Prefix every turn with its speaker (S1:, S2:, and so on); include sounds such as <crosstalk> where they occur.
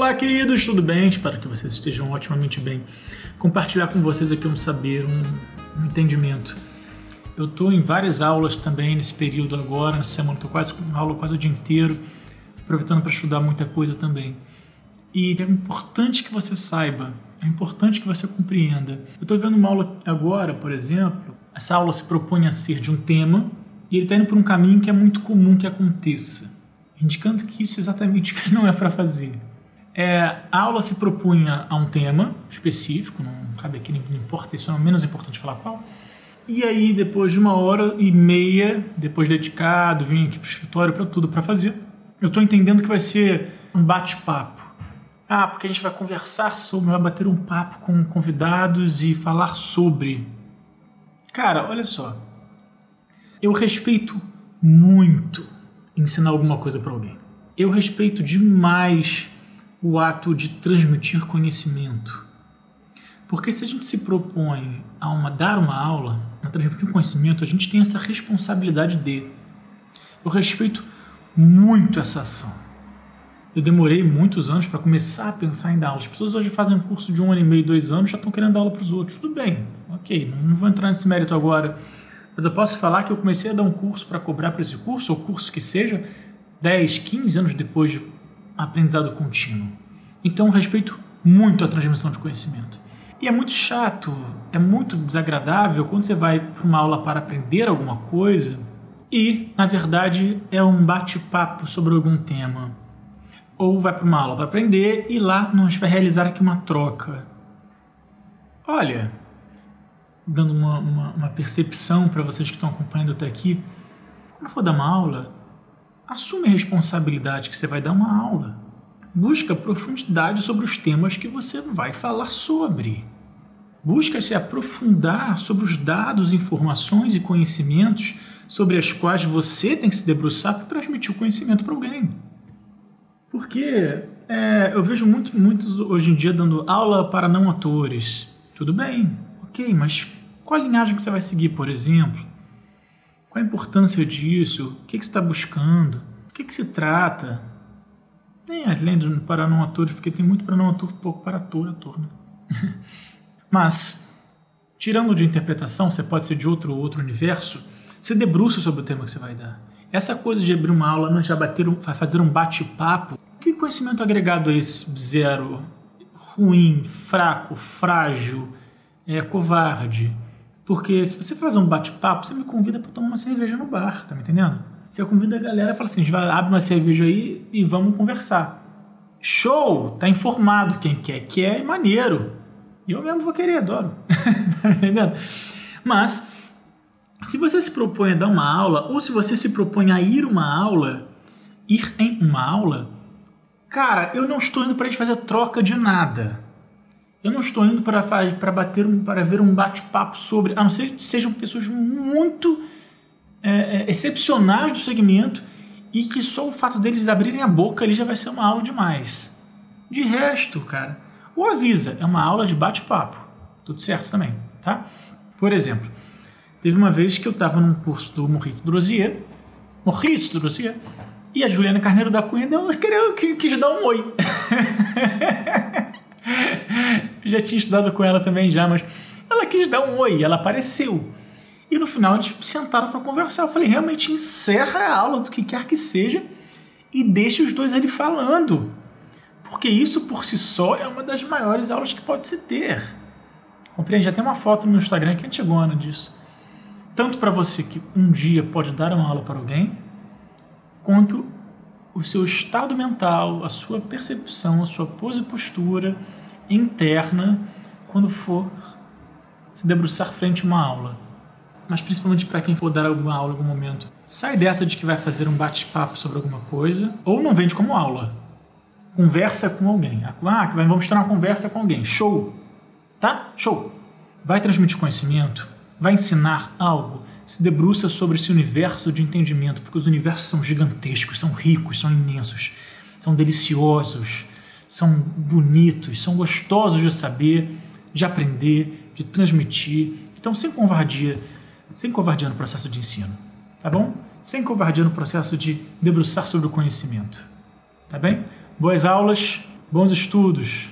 S1: Olá, queridos, tudo bem? Espero que vocês estejam otimamente bem. Compartilhar com vocês aqui um saber, um, um entendimento. Eu estou em várias aulas também nesse período agora, nessa semana estou quase com aula quase o dia inteiro, aproveitando para estudar muita coisa também. E é importante que você saiba, é importante que você compreenda. Eu estou vendo uma aula agora, por exemplo, essa aula se propõe a ser de um tema e ele está indo por um caminho que é muito comum que aconteça, indicando que isso exatamente <laughs> não é para fazer. É, a aula se propunha a um tema específico, não cabe aqui, não importa, isso é menos importante falar qual. E aí, depois de uma hora e meia, depois dedicado, vim aqui para o escritório para tudo para fazer, eu estou entendendo que vai ser um bate-papo. Ah, porque a gente vai conversar sobre, vai bater um papo com convidados e falar sobre. Cara, olha só. Eu respeito muito ensinar alguma coisa para alguém. Eu respeito demais o ato de transmitir conhecimento. Porque se a gente se propõe a uma, dar uma aula, a transmitir um conhecimento, a gente tem essa responsabilidade de. Eu respeito muito essa ação. Eu demorei muitos anos para começar a pensar em dar aula. As pessoas hoje fazem um curso de um ano e meio, dois anos, já estão querendo dar aula para os outros. Tudo bem, ok, não vou entrar nesse mérito agora. Mas eu posso falar que eu comecei a dar um curso para cobrar para esse curso, ou curso que seja, 10, 15 anos depois de aprendizado contínuo. Então, respeito muito a transmissão de conhecimento. E é muito chato, é muito desagradável quando você vai para uma aula para aprender alguma coisa e, na verdade, é um bate-papo sobre algum tema. Ou vai para uma aula para aprender e lá nós vai realizar aqui uma troca. Olha, dando uma, uma, uma percepção para vocês que estão acompanhando até aqui, quando for dar uma aula, assume a responsabilidade que você vai dar uma aula. Busca profundidade sobre os temas que você vai falar sobre. Busca se aprofundar sobre os dados, informações e conhecimentos sobre as quais você tem que se debruçar para transmitir o conhecimento para alguém. Porque é, eu vejo muito, muitos hoje em dia dando aula para não atores. Tudo bem, ok, mas qual a linhagem que você vai seguir, por exemplo? Qual a importância disso? O que, que você está buscando? Que, que se trata? Nem além do para não atores, porque tem muito para não ator, pouco para ator, ator, né? <laughs> Mas, tirando de interpretação, você pode ser de outro outro universo, você debruça sobre o tema que você vai dar. Essa coisa de abrir uma aula, não já bater um, fazer um bate-papo, que conhecimento agregado é esse? Zero, ruim, fraco, frágil, é, covarde. Porque se você fazer um bate-papo, você me convida para tomar uma cerveja no bar, tá me entendendo? Você convida a galera e fala assim: a gente abre uma cerveja aí e vamos conversar. Show! Tá informado quem quer, quer e maneiro. Eu mesmo vou querer, adoro. <laughs> tá entendendo? Mas, se você se propõe a dar uma aula, ou se você se propõe a ir uma aula, ir em uma aula, cara, eu não estou indo para a gente fazer troca de nada. Eu não estou indo para bater para ver um bate-papo sobre, a não ser que sejam pessoas muito é, é, excepcionais do segmento e que só o fato deles abrirem a boca ali já vai ser uma aula demais. De resto, cara, o avisa é uma aula de bate-papo, tudo certo também, tá? Por exemplo, teve uma vez que eu estava num curso do Maurice Drosier, Maurice Drosier, e a Juliana Carneiro da Cunha deu, queria, quis dar um oi. <laughs> já tinha estudado com ela também já, mas ela quis dar um oi, ela apareceu. E no final gente sentaram para conversar. Eu falei, realmente encerra a aula do que quer que seja e deixe os dois ali falando. Porque isso por si só é uma das maiores aulas que pode se ter. Compreende? Já tem uma foto no meu Instagram que a gente chegou ano disso. Tanto para você que um dia pode dar uma aula para alguém, quanto o seu estado mental, a sua percepção, a sua pose e postura interna quando for se debruçar frente a uma aula. Mas principalmente para quem for dar alguma aula em algum momento. Sai dessa de que vai fazer um bate-papo sobre alguma coisa, ou não vende como aula. Conversa com alguém. Ah, vamos ter uma conversa com alguém. Show! Tá? Show! Vai transmitir conhecimento, vai ensinar algo, se debruça sobre esse universo de entendimento, porque os universos são gigantescos, são ricos, são imensos, são deliciosos, são bonitos, são gostosos de saber, de aprender, de transmitir. Então, sem covardia, sem covardia no processo de ensino, tá bom? Sem covardia no processo de debruçar sobre o conhecimento, tá bem? Boas aulas, Bons estudos!